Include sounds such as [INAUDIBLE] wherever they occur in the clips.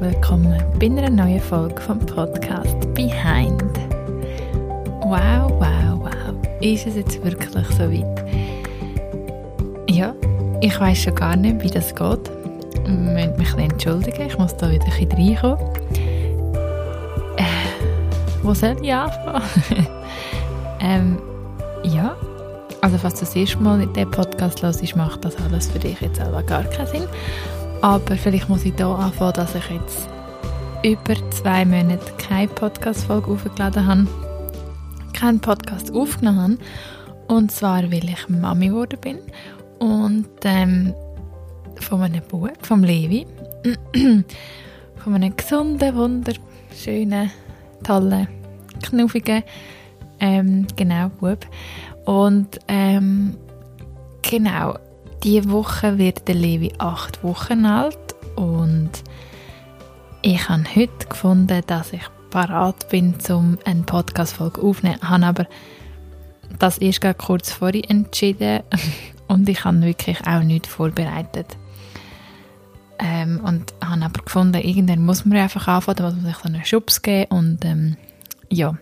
Willkommen bei einer neuen Folge vom Podcast Behind. Wow, wow, wow. Ist es jetzt wirklich so weit? Ja, ich weiß schon gar nicht, wie das geht. Ich möchte mich entschuldigen, ich muss da wieder ein reinkommen. Äh, wo soll ich anfangen? [LAUGHS] ähm, ja, also falls du das erste Mal in diesem Podcast hörst, macht das alles für dich jetzt aber gar keinen Sinn. Aber vielleicht muss ich hier anfangen, dass ich jetzt über zwei Monate keine Podcast-Folge aufgeladen habe, keinen Podcast aufgenommen habe. Und zwar, weil ich Mami geworden bin und ähm, von einem Bub, vom Levi, [CLEARS THROAT] von einem gesunden, wunderschönen, tollen, knuffigen, ähm, genau, Bub. Und ähm, genau, diese Woche wird der Levi acht Wochen alt und ich habe heute gefunden, dass ich parat bin, um eine Podcast-Folge aufzunehmen. Ich habe aber das erst kurz vorher entschieden [LAUGHS] und ich habe wirklich auch nichts vorbereitet. Ähm, und habe aber gefunden, irgendwann muss man einfach anfangen, da muss man sich so einen Schubs geben und ähm, ja,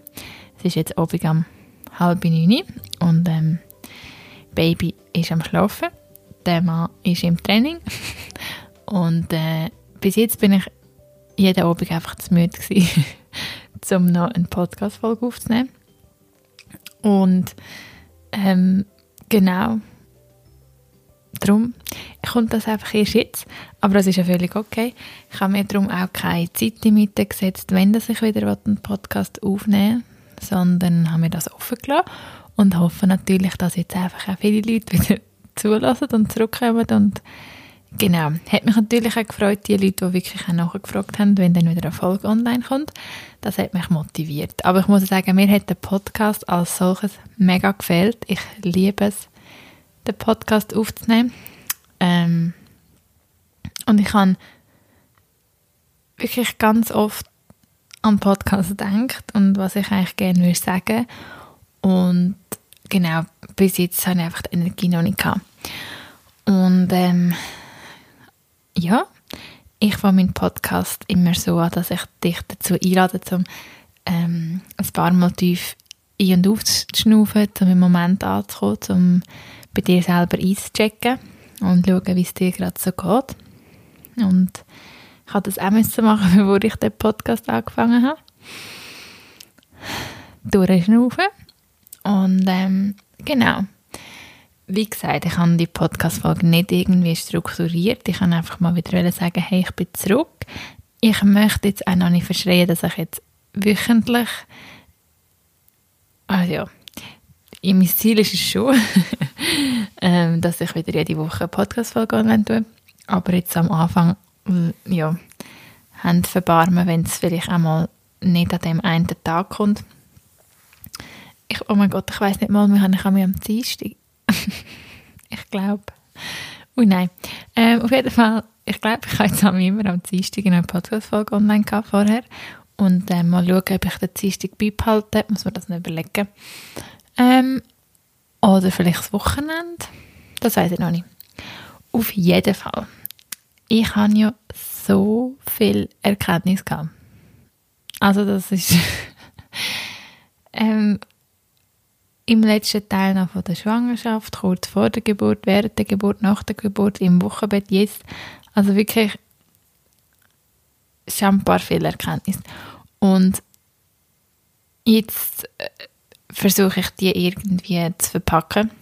es ist jetzt Abend um halb neun und ähm, Baby ist am Schlafen der Mann ist im Training. Und äh, bis jetzt bin ich jeden Abend einfach zu müde gewesen, [LAUGHS] um noch eine Podcast-Folge aufzunehmen. Und ähm, genau, darum kommt das einfach erst jetzt. Aber das ist ja völlig okay. Ich habe mir darum auch keine Zeit in Mitte gesetzt, wenn ich wieder einen Podcast aufnehmen sondern habe mir das offen gelassen und hoffe natürlich, dass jetzt einfach auch viele Leute wieder zulassen und zurückkommen und genau, hat mich natürlich auch gefreut, die Leute, die wirklich auch nachgefragt haben, wenn dann wieder eine Folge online kommt, das hat mich motiviert. Aber ich muss sagen, mir hat der Podcast als solches mega gefällt. Ich liebe es, den Podcast aufzunehmen. Ähm, und ich habe wirklich ganz oft an Podcast gedacht und was ich eigentlich gerne würde sagen. Und genau, bis jetzt habe ich einfach die Energie noch nicht gehabt. Und ähm, ja, ich fange meinen Podcast immer so an, dass ich dich dazu einlade, um ähm, ein paar Mal tief ein- und aufzuschnaufen, um im Moment anzukommen, um bei dir selber einzuchecken und schauen, wie es dir gerade so geht. Und ich habe das auch müssen machen, [LAUGHS] bevor ich den Podcast angefangen habe. Durchschnaufen. Und ähm, genau, wie gesagt, ich habe die Podcast-Folge nicht irgendwie strukturiert. Ich kann einfach mal wieder sagen, hey, ich bin zurück. Ich möchte jetzt auch noch nicht verschreien, dass ich jetzt wöchentlich, also ja, mein Ziel ist es schon, [LAUGHS] ähm, dass ich wieder jede Woche eine Podcast-Folge online tue. Aber jetzt am Anfang, äh, ja, haben verbarmen, wenn es vielleicht einmal nicht an dem einen Tag kommt. Ich, oh mein Gott, ich weiß nicht mal, wir haben am Dienstag [LAUGHS] ich glaube. Oh nein. Ähm, auf jeden Fall, ich glaube, ich habe jetzt immer am Dienstag eine Podcast-Folge online gehabt vorher. Und äh, mal schauen, ob ich den Dienstag beibehalte. Muss man das noch überlegen. Ähm, oder vielleicht das Wochenende. Das weiß ich noch nicht. Auf jeden Fall. Ich habe ja so viel Erkenntnis gehabt. Also das ist [LAUGHS] ähm, im letzten Teil noch von der Schwangerschaft, kurz vor der Geburt, während der Geburt, nach der Geburt, im Wochenbett, jetzt. Also wirklich schon ein paar viele Erkenntnisse. Und jetzt äh, versuche ich die irgendwie zu verpacken.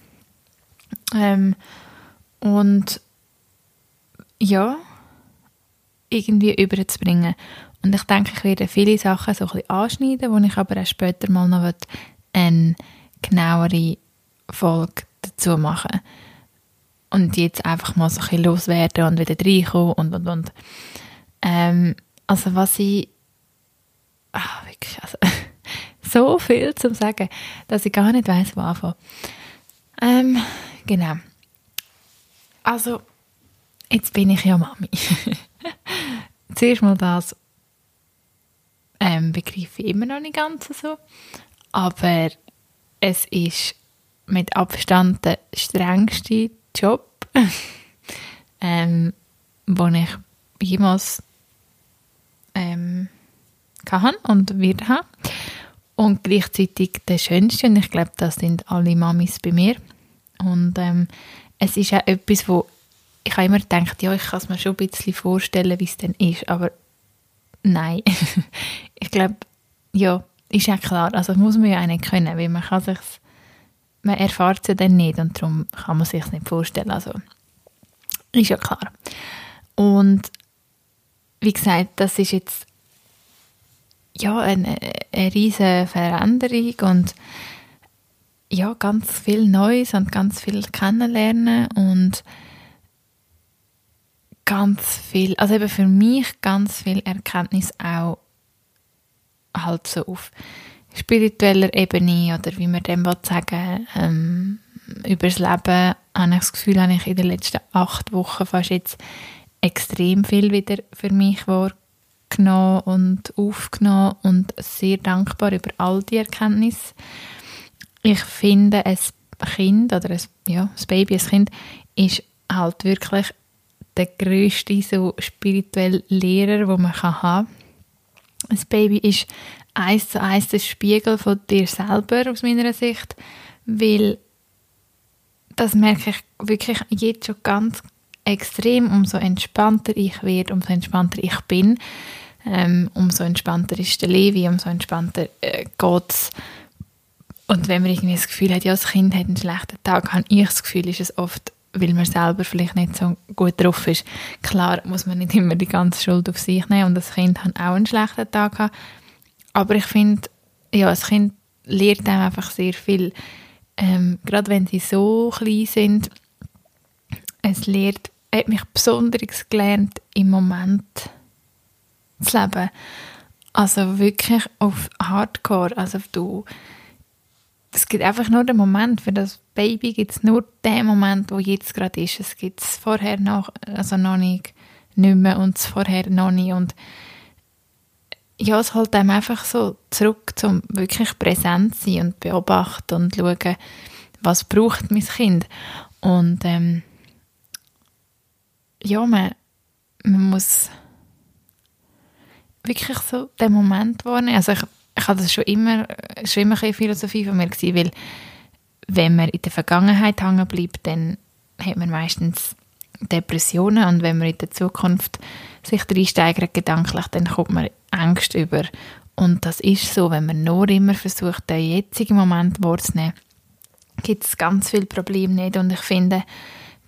Ähm, und ja, irgendwie überzubringen. Und ich denke, ich werde viele Sachen so ein bisschen anschneiden, wo ich aber auch später mal noch eine genauere Folge dazu machen. Und jetzt einfach mal so ein bisschen loswerden und wieder reinkommen und, und, und. Ähm, also was ich... Ach, wirklich, also, [LAUGHS] so viel zu sagen, dass ich gar nicht weiß, wo anfangen. Ähm, genau. Also, jetzt bin ich ja Mami. [LAUGHS] Zuerst mal das ähm, begreife ich immer noch nicht ganz so. Aber es ist mit Abstand der strengste Job, [LAUGHS] ähm, den ich jemals ähm, hatte und wird haben. Und gleichzeitig der Schönste, und ich glaube, das sind alle Mamis bei mir. Und ähm, es ist auch etwas, wo ich habe immer gedacht, ja, ich kann es mir schon ein bisschen vorstellen, wie es denn ist, aber nein. [LAUGHS] ich glaube, ja, ist ja klar, also das muss man ja auch nicht können, weil man kann sich man erfahrt es ja dann nicht und darum kann man sich nicht vorstellen, also ist ja klar. Und wie gesagt, das ist jetzt ja eine, eine riesige Veränderung und ja, ganz viel Neues und ganz viel kennenlernen und ganz viel, also eben für mich ganz viel Erkenntnis auch halt so auf spiritueller Ebene oder wie man dem sagen ähm, über das Leben habe ich das Gefühl, habe ich in den letzten acht Wochen fast jetzt extrem viel wieder für mich wahrgenommen und aufgenommen und sehr dankbar über all die Erkenntnisse. Ich finde, ein Kind oder ein, ja, ein Baby, ein Kind ist halt wirklich der grösste so spirituelle Lehrer, den man haben kann. Ein Baby ist eins zu eins der Spiegel von dir selber aus meiner Sicht, weil das merke ich wirklich jetzt schon ganz extrem, umso entspannter ich werde, umso entspannter ich bin, ähm, umso entspannter ist der Levi, umso entspannter äh, geht Und wenn man irgendwie das Gefühl hat, ja, das Kind hat einen schlechten Tag, habe ich das Gefühl, ist es oft weil man selber vielleicht nicht so gut drauf ist. Klar muss man nicht immer die ganze Schuld auf sich nehmen und das Kind hat auch einen schlechten Tag gehabt. Aber ich finde, ja, das Kind lernt einem einfach sehr viel. Ähm, gerade wenn sie so klein sind, es lehrt, hat mich besonders gelernt, im Moment zu leben. Also wirklich auf Hardcore. Also du es gibt einfach nur den Moment, für das Baby gibt es nur den Moment, wo jetzt gerade ist. Es gibt es vorher noch, also noch nicht, nicht mehr und vorher noch nicht. Und ja, es holt einem einfach so zurück zum wirklich präsent sein und beobachten und schauen, was braucht mein Kind. Und ähm, ja, man, man muss wirklich so den Moment wahrnehmen. Also ich ich habe das schon immer, schon immer eine Philosophie von mir gewesen, weil wenn man in der Vergangenheit hängen bleibt, dann hat man meistens Depressionen und wenn man in der Zukunft sich reinsteigert gedanklich, dann kommt man Angst über. Und das ist so, wenn man nur immer versucht, den jetzigen Moment wahrzunehmen, gibt es ganz viele Probleme nicht. Und ich finde,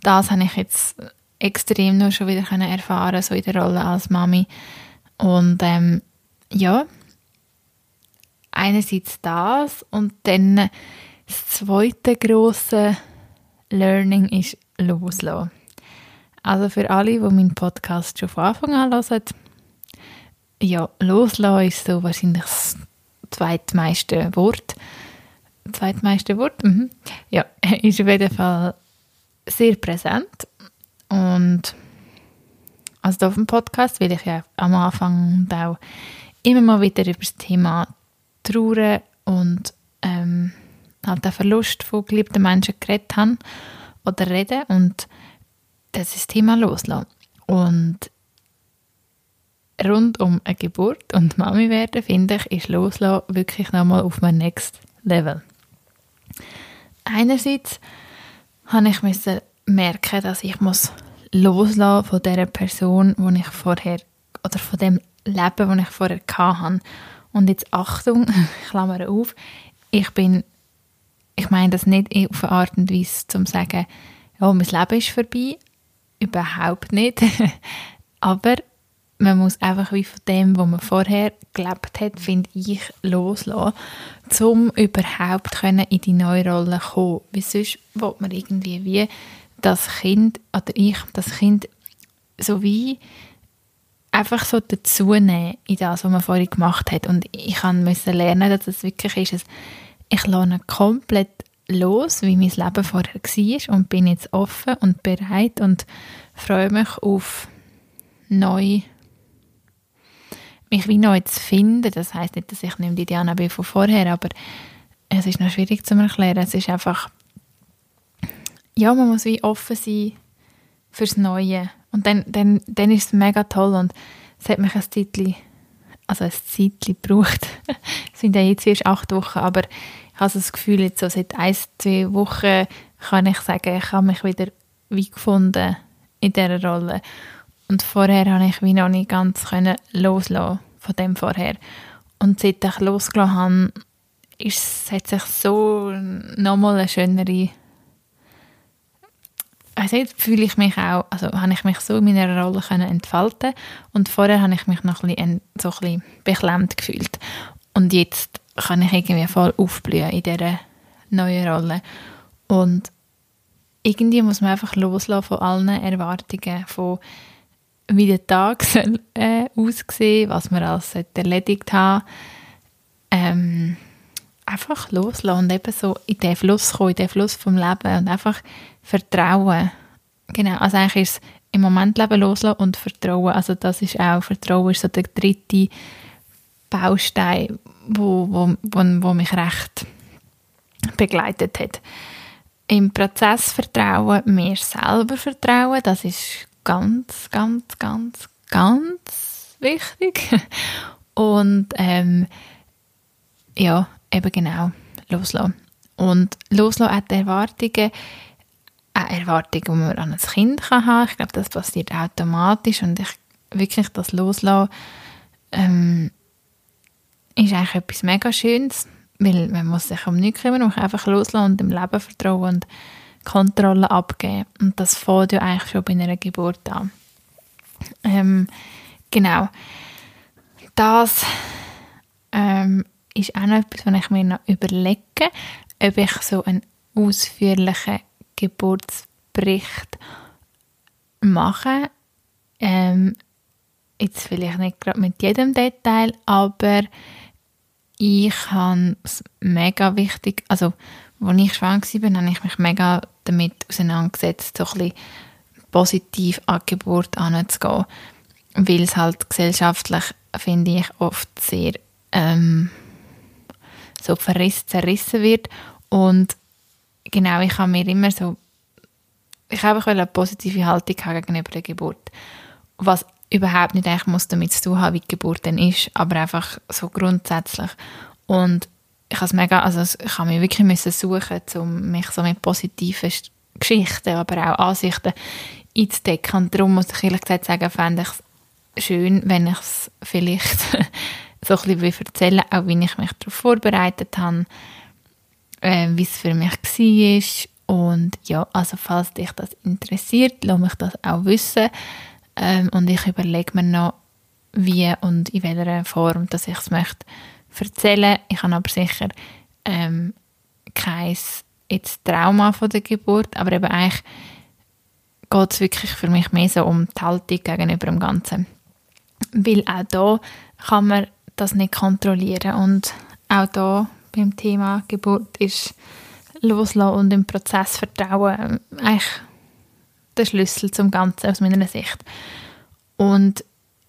das habe ich jetzt extrem nur schon wieder erfahren, so in der Rolle als Mami. Und ähm, ja, einerseits das und dann das zweite große Learning ist loslassen. Also für alle, die meinen Podcast schon von Anfang an hören, ja, loslassen ist so wahrscheinlich das zweitmeiste Wort. Zweitmeiste Wort? Mhm. Ja, [LAUGHS] ist auf jeden Fall sehr präsent. Und also auf dem Podcast will ich ja am Anfang auch immer mal wieder über das Thema Trauer und ähm, halt den Verlust von geliebten Menschen geredet habe oder reden und das ist das Thema loslassen. Und rund um eine Geburt und Mami werden, finde ich, ist loslassen wirklich nochmal auf mein Next Level. Einerseits habe ich merken, dass ich muss loslassen von der Person, die ich vorher oder von dem Leben, das ich vorher hatte. Und jetzt Achtung, [LAUGHS] Klammer auf, ich bin, ich meine das nicht auf eine Art und Weise, zum zu sagen, ja, mein Leben ist vorbei, überhaupt nicht. [LAUGHS] Aber man muss einfach wie von dem, was man vorher gelebt hat, finde ich, loslassen, um überhaupt in die neue Rolle zu kommen. Weil sonst will man irgendwie wie das Kind, oder ich, das Kind so wie einfach so dazunehmen in das, was man vorhin gemacht hat. Und ich musste lernen, dass es wirklich ist, ich lasse komplett los, wie mein Leben vorher war und bin jetzt offen und bereit und freue mich auf neu mich wie neu zu finden. Das heißt nicht, dass ich nicht die Diana bin von vorher, aber es ist noch schwierig zu erklären. Es ist einfach, ja, man muss wie offen sein fürs Neue Und dann, dann, dann ist es mega toll und es hat mich ein Zeitchen, also ein Zeitchen gebraucht. [LAUGHS] es sind ja jetzt erst acht Wochen, aber ich habe das Gefühl, jetzt so seit ein, zwei Wochen kann ich sagen, ich habe mich wieder wie gefunden in dieser Rolle. Und vorher habe ich wie noch nicht ganz können loslassen von dem vorher. Und seit ich losgelassen habe, ist, hat sich so nochmal eine schönere also jetzt fühle ich mich auch, also habe ich mich so in meiner Rolle können entfalten und vorher habe ich mich noch ein bisschen, so ein bisschen beklemmt gefühlt. Und jetzt kann ich irgendwie voll aufblühen in dieser neuen Rolle. Und irgendwie muss man einfach loslassen von allen Erwartungen, von wie der Tag [LAUGHS] soll, äh, aussehen, was man alles erledigt haben. Ähm, einfach loslassen und eben so in den Fluss kommen, in den Fluss vom Leben und einfach Vertrauen. Genau, also eigentlich ist es im Moment Leben loslassen und Vertrauen. Also das ist auch, Vertrauen ist so der dritte Baustein, wo, wo, wo, wo mich recht begleitet hat. Im Prozess Vertrauen, mir selber vertrauen, das ist ganz, ganz, ganz, ganz wichtig. [LAUGHS] Und ähm, ja, eben genau, loslassen. Und loslassen hat Erwartungen, eine Erwartung, die man an ein Kind kann haben kann. Ich glaube, das passiert automatisch und ich wirklich das Loslassen ähm, ist eigentlich etwas mega Schönes, weil man muss sich um nichts kümmern, man muss einfach loslassen und dem Leben vertrauen und Kontrolle abgeben. Und das fängt ja eigentlich schon bei einer Geburt an. Ähm, genau. Das ähm, ist auch noch etwas, was ich mir noch überlege, ob ich so einen ausführlichen Geburtsbericht machen. Ähm, jetzt vielleicht nicht gerade mit jedem Detail, aber ich habe es mega wichtig, also als ich schwanger war, habe ich mich mega damit auseinandergesetzt, so ein positiv an die Geburt anzugehen, weil es halt gesellschaftlich, finde ich, oft sehr ähm, so verrissen, zerrissen wird und genau, ich habe mir immer so, ich habe eine positive Haltung gegenüber der Geburt, was überhaupt nicht eigentlich muss damit zu tun haben, wie die Geburt dann ist, aber einfach so grundsätzlich. Und ich habe mega, also ich habe mich wirklich müssen suchen, um mich so mit positiven Geschichten, aber auch Ansichten einzudecken. Und darum muss ich ehrlich gesagt sagen, fände ich es schön, wenn ich es vielleicht so ein bisschen erzählen auch wie ich mich darauf vorbereitet habe, äh, wie es für mich war. Und ja, also falls dich das interessiert, lass mich das auch wissen. Ähm, und ich überlege mir noch, wie und in welcher Form dass ich es möchte erzählen. Ich habe aber sicher ähm, kein jetzt Trauma von der Geburt, aber eben eigentlich geht es wirklich für mich mehr so um die Haltung gegenüber dem Ganzen. Weil auch da kann man das nicht kontrollieren und auch da beim Thema Geburt ist Loslassen und im Prozess Vertrauen eigentlich der Schlüssel zum Ganzen aus meiner Sicht. Und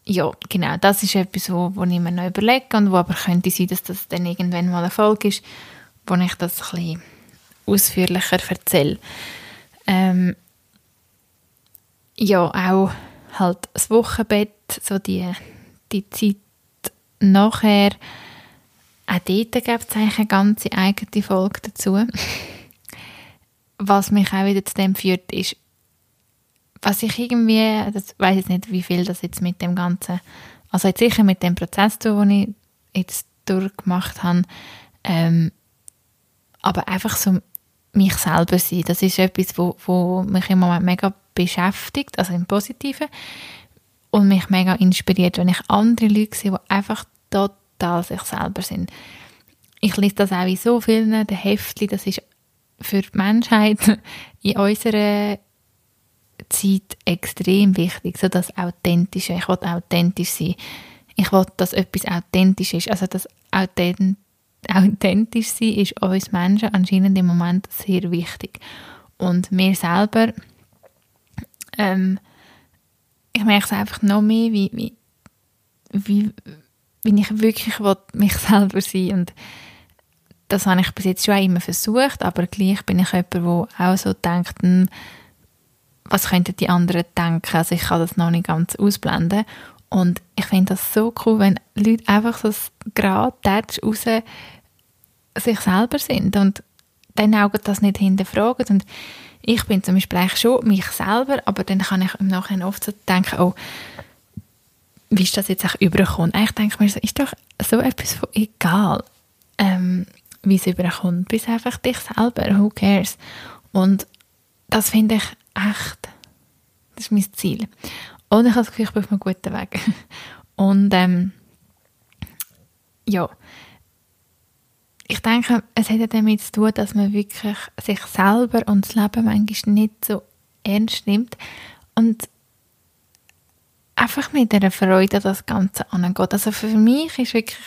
ja, genau, das ist etwas, wo, wo ich mir noch überlege und wo aber könnte sein, dass das dann irgendwann mal Erfolg ist, wo ich das ein bisschen ausführlicher erzähle. Ähm, ja, auch halt das Wochenbett, so die, die Zeit nachher, auch dort gibt es eigentlich eine ganze eigene Folge dazu. Was mich auch wieder zu dem führt, ist, was ich irgendwie, das weiß jetzt nicht, wie viel das jetzt mit dem Ganzen, also jetzt sicher mit dem Prozess zu, den ich jetzt durchgemacht habe, ähm, aber einfach so mich selber sein, das ist etwas, wo, wo mich im Moment mega beschäftigt, also im Positiven, und mich mega inspiriert, wenn ich andere Leute sehe, die einfach total sich selber sind. Ich lese das auch in so vielen der Heftchen, das ist für die Menschheit [LAUGHS] in unserer Zeit extrem wichtig, so das Authentische. Ich will authentisch sein. Ich will, dass etwas authentisch ist. Also das Authent authentisch sein ist uns Menschen anscheinend im Moment sehr wichtig. Und mir selber, ähm, ich merke es einfach noch mehr, wie, wie, wie, wie ich wirklich will, mich [LAUGHS] selber sein und das habe ich bis jetzt schon immer versucht, aber gleich bin ich jemand, der auch so denkt, hm, was könnten die anderen denken. Also ich kann das noch nicht ganz ausblenden. Und ich finde das so cool, wenn Leute einfach so gerade raus sich selber sind und dann auch das nicht hinterfragen. Und ich bin zum Beispiel eigentlich schon mich selber, aber dann kann ich im Nachhinein oft so denken, oh, wie ist das jetzt auch überkommt. Eigentlich denke ich mir so, ist doch so etwas von egal, ähm, wie es überkommt. Bist einfach dich selber, who cares. Und das finde ich echt, das ist mein Ziel. Und ich habe das Gefühl, ich bin auf einem guten Weg. [LAUGHS] Und ähm, ja, ich denke, es hat damit zu tun, dass man wirklich sich selber und das Leben manchmal nicht so ernst nimmt und einfach mit einer Freude das Ganze angeht. Also für mich ist wirklich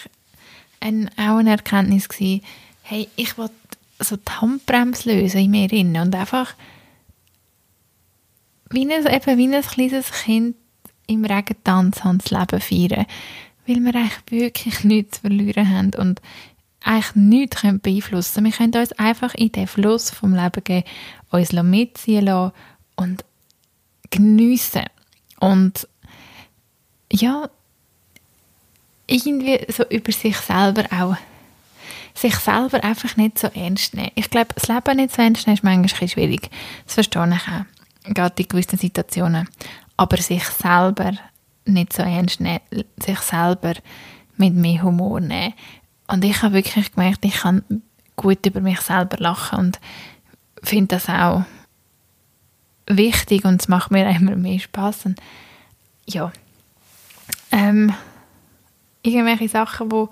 ein, auch eine Erkenntnis gewesen, hey, ich will so die Handbremse lösen in mir drin und einfach wie ein, eben wie ein kleines Kind im Regen tanzen und das Leben feiern, weil wir eigentlich wirklich [LAUGHS] nichts zu verlieren haben und eigentlich nichts beeinflussen können. Wir können uns einfach in den Fluss vom Leben gehen, uns mitziehen lassen und geniessen. Und ja, irgendwie so über sich selber auch sich selber einfach nicht so ernst nehmen. Ich glaube, das Leben nicht so ernst nehmen ist manchmal schwierig. Das verstehe ich auch, gerade in gewissen Situationen. Aber sich selber nicht so ernst nehmen, sich selber mit mehr Humor nehmen. Und ich habe wirklich gemerkt, ich kann gut über mich selber lachen und finde das auch wichtig und es macht mir immer mehr Spaß. Und ja, ähm, irgendwelche Sachen, wo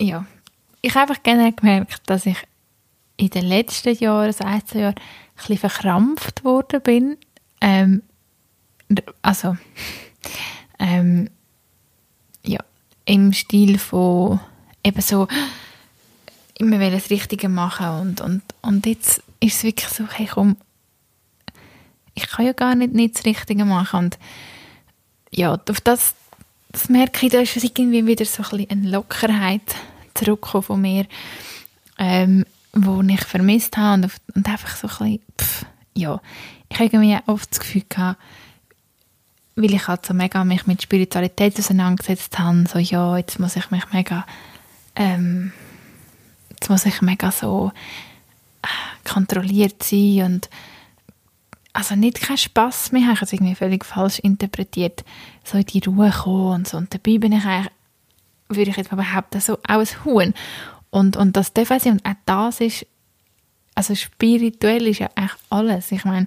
ja, ich habe einfach gerne gemerkt, dass ich in den letzten Jahren, also ein, zwei Jahren, ein bisschen verkrampft worden bin. Ähm, also, [LAUGHS] ähm, ja, im Stil von eben so immer das Richtige machen und, und, und jetzt ist es wirklich so, hey komm, ich kann ja gar nicht, nicht das Richtige machen und ja, auf das, das merke ich, da ist irgendwie wieder so ein bisschen eine Lockerheit zurückgekommen von mir, ähm, wo ich vermisst habe und, und einfach so ein bisschen, pff, ja, ich habe irgendwie oft das Gefühl gehabt, weil ich halt so mega mich mit Spiritualität auseinandergesetzt habe, so ja, jetzt muss ich mich mega ähm, jetzt muss ich mega so äh, kontrolliert sein und also nicht keinen Spass mehr haben, ich habe es irgendwie völlig falsch interpretiert, so in die Ruhe kommen und so. Und dabei bin ich eigentlich, würde ich jetzt mal behaupten, so auch ein Huhn. Und, und das darf sein. Und auch das ist, also spirituell ist ja eigentlich alles. Ich meine,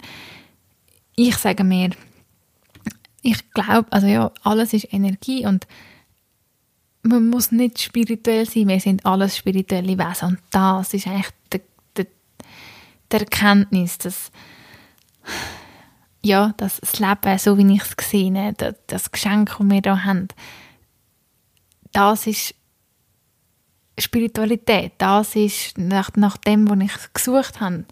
ich sage mir, ich glaube, also ja, alles ist Energie und man muss nicht spirituell sein, wir sind alles spirituelle Wesen und das ist eigentlich die, die, die Erkenntnis, dass ja, dass das Leben, so wie ich es gesehen habe, das Geschenk, das wir hier haben, das ist Spiritualität, das ist nach, nach dem, was ich gesucht habe.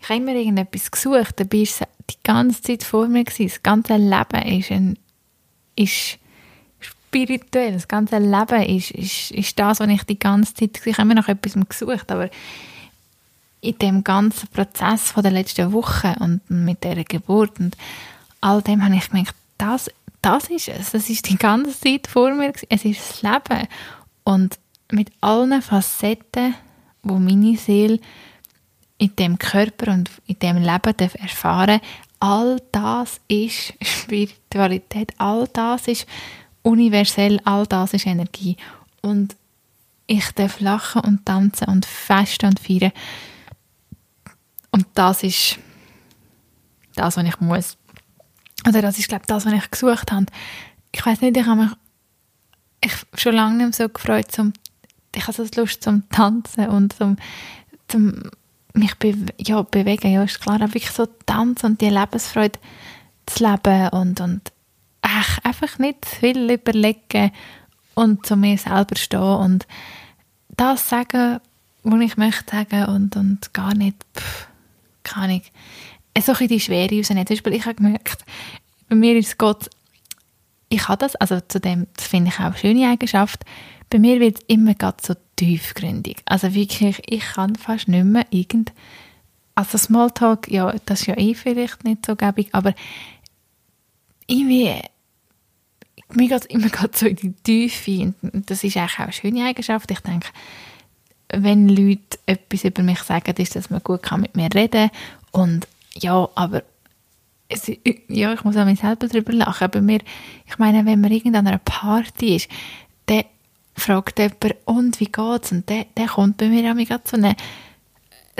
Ich habe immer irgendetwas gesucht, dabei war es die ganze Zeit vor mir. Das ganze Leben ist, ein, ist spirituell. Das ganze Leben ist, ist, ist das, was ich die ganze Zeit, ich habe immer nach etwas gesucht, aber in dem ganzen Prozess von der letzten Woche und mit der Geburt und all dem habe ich gemerkt, das, das ist es. Das ist die ganze Zeit vor mir. Es ist das Leben. Und mit allen Facetten, wo meine Seele in dem Körper und in dem Leben erfahren all das ist [LAUGHS] Spiritualität, all das ist universell, all das ist Energie. Und ich darf lachen und tanzen und festen und feiern. Und das ist das, was ich muss. Oder das ist, glaube ich, das, was ich gesucht habe. Ich weiß nicht, ich habe mich ich schon lange nicht so gefreut, zum, ich habe so Lust zum Tanzen und zum, zum mich be ja, bewegen. Ja, ist klar, wirklich so tanzen und die Lebensfreude zu leben und, und ach, einfach nicht viel überlegen und zu mir selber stehen und das sagen, was ich möchte sagen und, und gar nicht, pff, kann ich, so ein die Schwere rausnehmen. Zum Beispiel, ich habe gemerkt, bei mir ist Gott, ich habe das, also zu dem, das finde ich auch eine schöne Eigenschaft, bei mir wird es immer gerade so tiefgründig. Also wirklich, ich kann fast nicht mehr irgend also Smalltalk, ja, das ist ja eh vielleicht nicht so gäbig, aber irgendwie, mir geht es immer so in die Tiefe und das ist eigentlich auch eine schöne Eigenschaft. Ich denke, wenn Leute etwas über mich sagen, ist, dass man gut kann mit mir reden und ja, aber es, ja, ich muss an mich selber darüber lachen, aber mir, ich meine, wenn man irgendeiner einer Party ist, dann fragt jemand, und wie geht's? Und der kommt bei mir auch so eine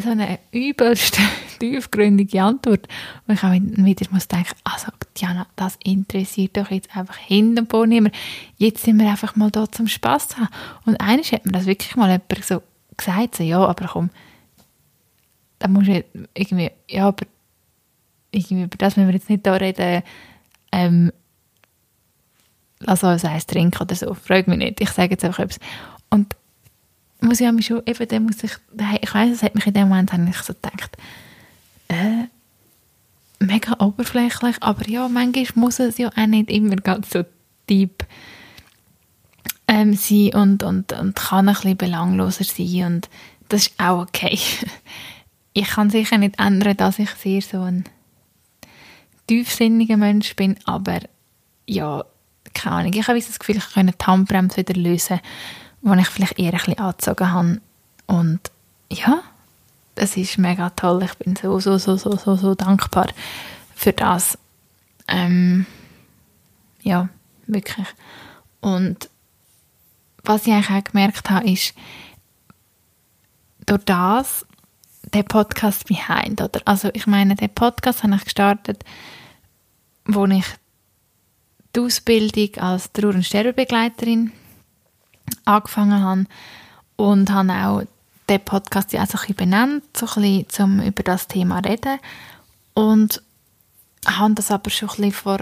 so eine übelst [LAUGHS] tiefgründige Antwort. Und ich auch wieder muss denken, also Diana, das interessiert doch jetzt einfach hinten niemand. Jetzt sind wir einfach mal da zum Spass haben. Und eines hat mir das wirklich mal jemand so gesagt, so, ja, aber komm, da muss ich irgendwie, ja, aber irgendwie über das müssen wir jetzt nicht da reden, ähm, lass uns eins trinken oder so, frag mich nicht, ich sage jetzt einfach etwas. Und muss ich mich schon, eben, dann muss ich, ich weiss, es hat mich in dem Moment ich so gedacht, äh, mega oberflächlich, aber ja, manchmal muss es ja auch nicht immer ganz so deep ähm, sein und, und, und kann ein bisschen belangloser sein und das ist auch okay. [LAUGHS] Ich kann sicher nicht ändern, dass ich sehr so ein tiefsinniger Mensch bin, aber ja, keine Ahnung, ich habe das Gefühl, ich kann die Handbremse wieder lösen wo ich vielleicht eher ein bisschen angezogen habe. Und ja, es ist mega toll. Ich bin so, so, so, so, so, so dankbar für das. Ähm, ja, wirklich. Und was ich eigentlich auch gemerkt habe, ist, durch das, der Podcast Behind, oder? Also ich meine, den Podcast habe ich gestartet, wo ich die Ausbildung als Trauer- und Sterbebegleiterin angefangen habe und habe auch den Podcast ja auch so ein benannt, so ein bisschen, um über das Thema zu reden und habe das aber schon ein bisschen vor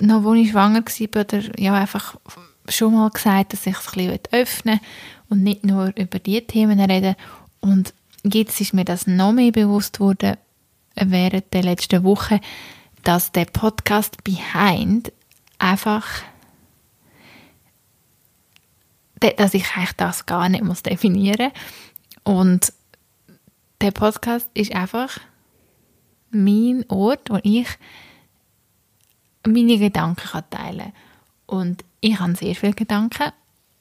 noch als ich schwanger war, oder ja, einfach schon mal gesagt, dass ich es ein bisschen öffnen und nicht nur über diese Themen reden und jetzt ist mir das noch mehr bewusst worden während der letzten Woche, dass der Podcast Behind einfach dass ich eigentlich das gar nicht muss definieren Und der Podcast ist einfach mein Ort, wo ich meine Gedanken kann teilen kann. Und ich habe sehr viele Gedanken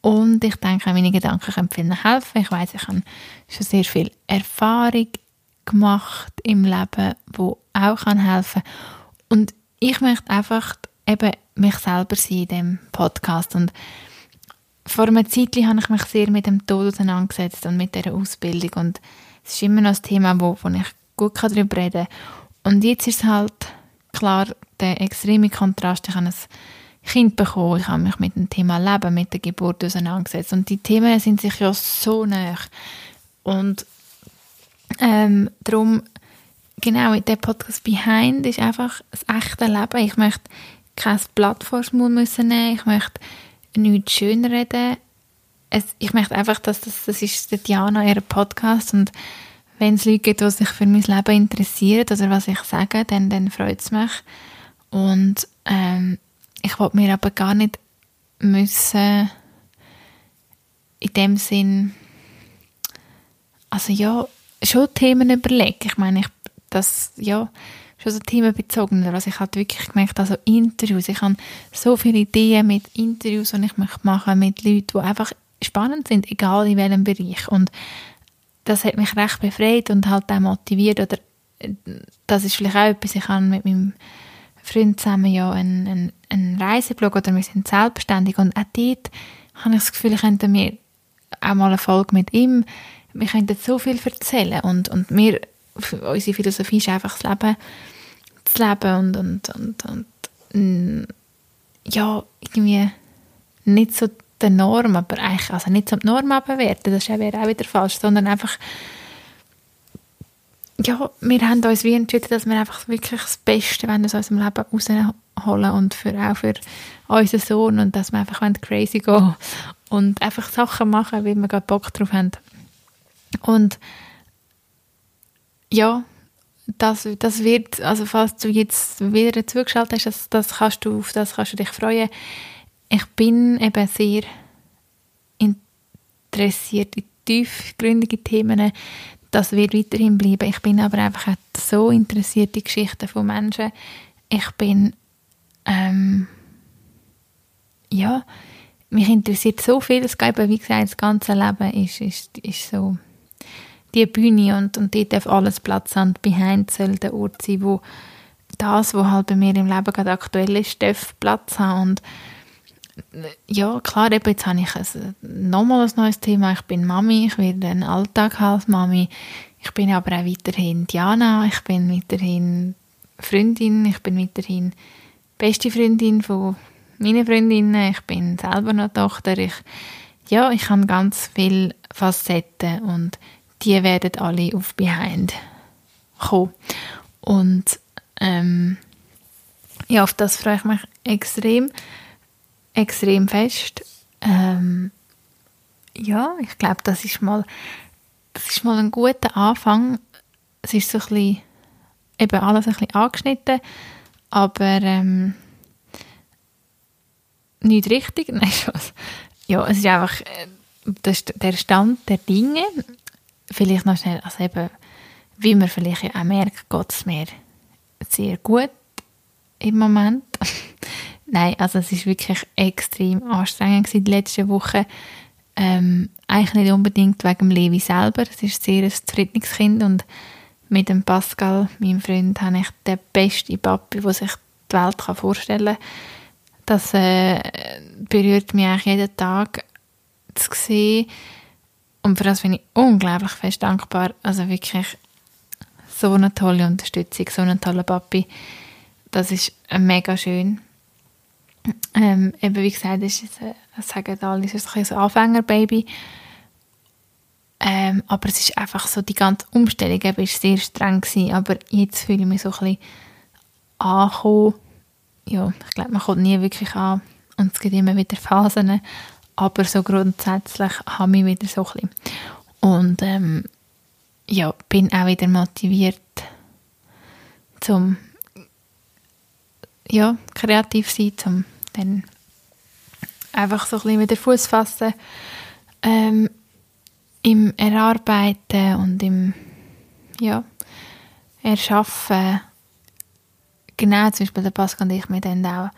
und ich denke, meine Gedanken können vielen helfen. Ich weiß, ich habe schon sehr viel Erfahrung gemacht im Leben, wo auch kann helfen Und ich möchte einfach eben mich selber sein in dem Podcast und vor einer Zeit habe ich mich sehr mit dem Tod auseinandergesetzt und mit dieser Ausbildung und es ist immer noch ein Thema, wo, wo ich gut darüber reden kann. Und jetzt ist es halt klar der extreme Kontrast. Ich habe ein Kind bekommen, ich habe mich mit dem Thema Leben, mit der Geburt auseinandergesetzt und die Themen sind sich ja so nah. Und ähm, darum, genau, der Podcast Behind ist einfach das echte Leben. Ich möchte kein Blatt vor den Mund nehmen, ich möchte nichts schönreden. Es, ich möchte einfach, dass das, das ist der Diana, ihr Podcast und wenn es Leute gibt, die sich für mein Leben interessieren oder was ich sage, dann, dann freut es mich. Und ähm, ich wollte mir aber gar nicht müssen in dem Sinn also ja, schon Themen überlegen. Ich meine, ich, das, ja, schon so themenbezogener. Also ich habe wirklich gemerkt, also Interviews, ich habe so viele Ideen mit Interviews, die ich möchte machen mit Leuten, die einfach spannend sind, egal in welchem Bereich. Und das hat mich recht befreit und halt auch motiviert. Oder äh, das ist vielleicht auch etwas, ich habe mit meinem Freund zusammen ja einen, einen, einen Reiseblog oder wir sind selbstständig und auch dort habe ich das Gefühl, ich könnte mir auch mal eine Folge mit ihm, wir könnten so viel erzählen und, und wir unsere Philosophie ist einfach das Leben zu leben und, und, und, und ja, irgendwie nicht so der Norm, aber eigentlich, also nicht so die Norm abwerten, das wäre auch wieder falsch, sondern einfach ja, wir haben uns wie entschieden, dass wir einfach wirklich das Beste aus unserem Leben rausholen und für, auch für unseren Sohn und dass wir einfach crazy gehen und einfach Sachen machen, wie wir gerade Bock drauf haben. Und ja, das, das wird, also falls du jetzt wieder zugeschaltet hast, das, das kannst du, auf das kannst du dich freuen. Ich bin eben sehr interessiert in tiefgründige Themen. das wird weiterhin bleiben. Ich bin aber einfach so interessiert in Geschichten von Menschen. Ich bin, ähm, ja, mich interessiert so viel. Es geht wie gesagt, das ganze Leben ist, ist, ist so die Bühne und, und dort darf alles Platz haben. Behind soll der Ort sein, wo das, was halt bei mir im Leben gerade aktuell ist, darf Platz haben. Und ja, klar, eben jetzt habe ich ein, nochmal ein neues Thema. Ich bin Mami, ich werde einen Alltag als Mami. Ich bin aber auch weiterhin Diana, ich bin weiterhin Freundin, ich bin weiterhin beste Freundin von meinen Freundinnen, ich bin selber noch Tochter. Ich, ja, ich habe ganz viele Facetten und die werden alle auf Behind kommen. Und ähm, ja, auf das freue ich mich extrem, extrem fest. Ähm, ja, ich glaube, das ist mal, das ist mal ein guter Anfang. Es ist so ein bisschen, eben alles ein bisschen angeschnitten, aber ähm, nicht richtig. [LAUGHS] Nein, Ja, es ist einfach äh, das der Stand der Dinge. Vielleicht noch schnell, also eben, wie man vielleicht auch merkt, geht es mir sehr gut im Moment. [LAUGHS] Nein, also es ist wirklich extrem anstrengend die letzten Wochen. Ähm, eigentlich nicht unbedingt wegen Levi selber. Es ist sehr ein zufriedenes Kind und mit dem Pascal, meinem Freund, habe ich den besten Papi, den sich die Welt vorstellen kann. Das äh, berührt mich eigentlich jeden Tag zu sehen. Und für das bin ich unglaublich fest dankbar. Also wirklich so eine tolle Unterstützung, so einen tollen Papi. Das ist mega schön. Ähm, eben wie gesagt, ist es, äh, sagen alle, es ist ein Anfängerbaby. Ähm, aber es ist einfach so, die ganze Umstellung ist sehr streng gewesen, aber jetzt fühle ich mich so ein bisschen angekommen. Ja, ich glaube, man kommt nie wirklich an und es gibt immer wieder Phasen, aber so grundsätzlich habe ich wieder so ein bisschen. Und ähm, ja, bin auch wieder motiviert zum ja, kreativ sein, zum dann einfach so ein bisschen wieder Fuß fassen ähm, im Erarbeiten und im ja, Erschaffen. Genau, zum Beispiel der Pascal und ich, wir dann auch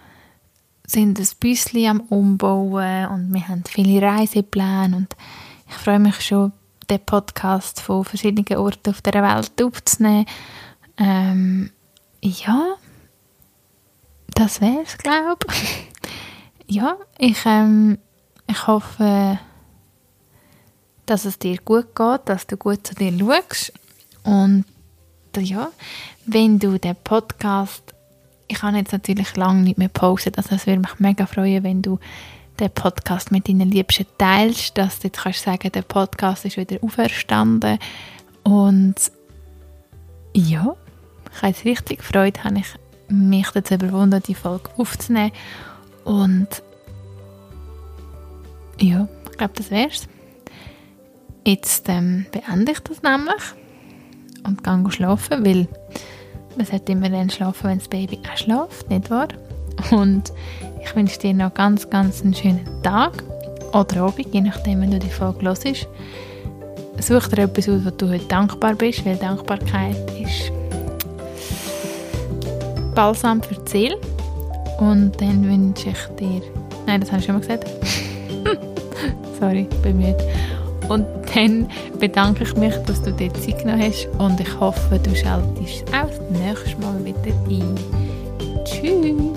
sind ein bisschen am Umbauen und wir haben viele Reisepläne und ich freue mich schon den Podcast von verschiedenen Orten auf der Welt aufzunehmen. Ähm, ja, das wäre es, glaube ich. [LAUGHS] ja, ich, ähm, ich hoffe, dass es dir gut geht, dass du gut zu dir schaust. Und ja, wenn du den Podcast, ich habe jetzt natürlich lange nicht mehr pausen, also es würde mich mega freuen, wenn du den Podcast mit deinen Liebsten teilst, dass du jetzt kannst sagen, der Podcast ist wieder auferstanden. Und ja, ich habe es richtig gefreut, habe ich mich dazu überwunden, die Folge aufzunehmen. Und ja, ich glaube, das wär's. Jetzt ähm, beende ich das nämlich und gehe schlafen, weil sollte immer dann schlafen, wenn das Baby auch schläft, nicht wahr? Und ich wünsche dir noch ganz, ganz einen schönen Tag oder Abend, je nachdem, wenn du die Folge hörst. Such dir etwas aus, wo du heute dankbar bist, weil Dankbarkeit ist Balsam für die Seele. Und dann wünsche ich dir... Nein, das habe ich schon mal gesagt. [LAUGHS] Sorry, bemüht. Und dann bedanke ich mich, dass du dir Zeit genommen hast und ich hoffe, du schaltest auch das nächste Mal wieder ein. Tschüss!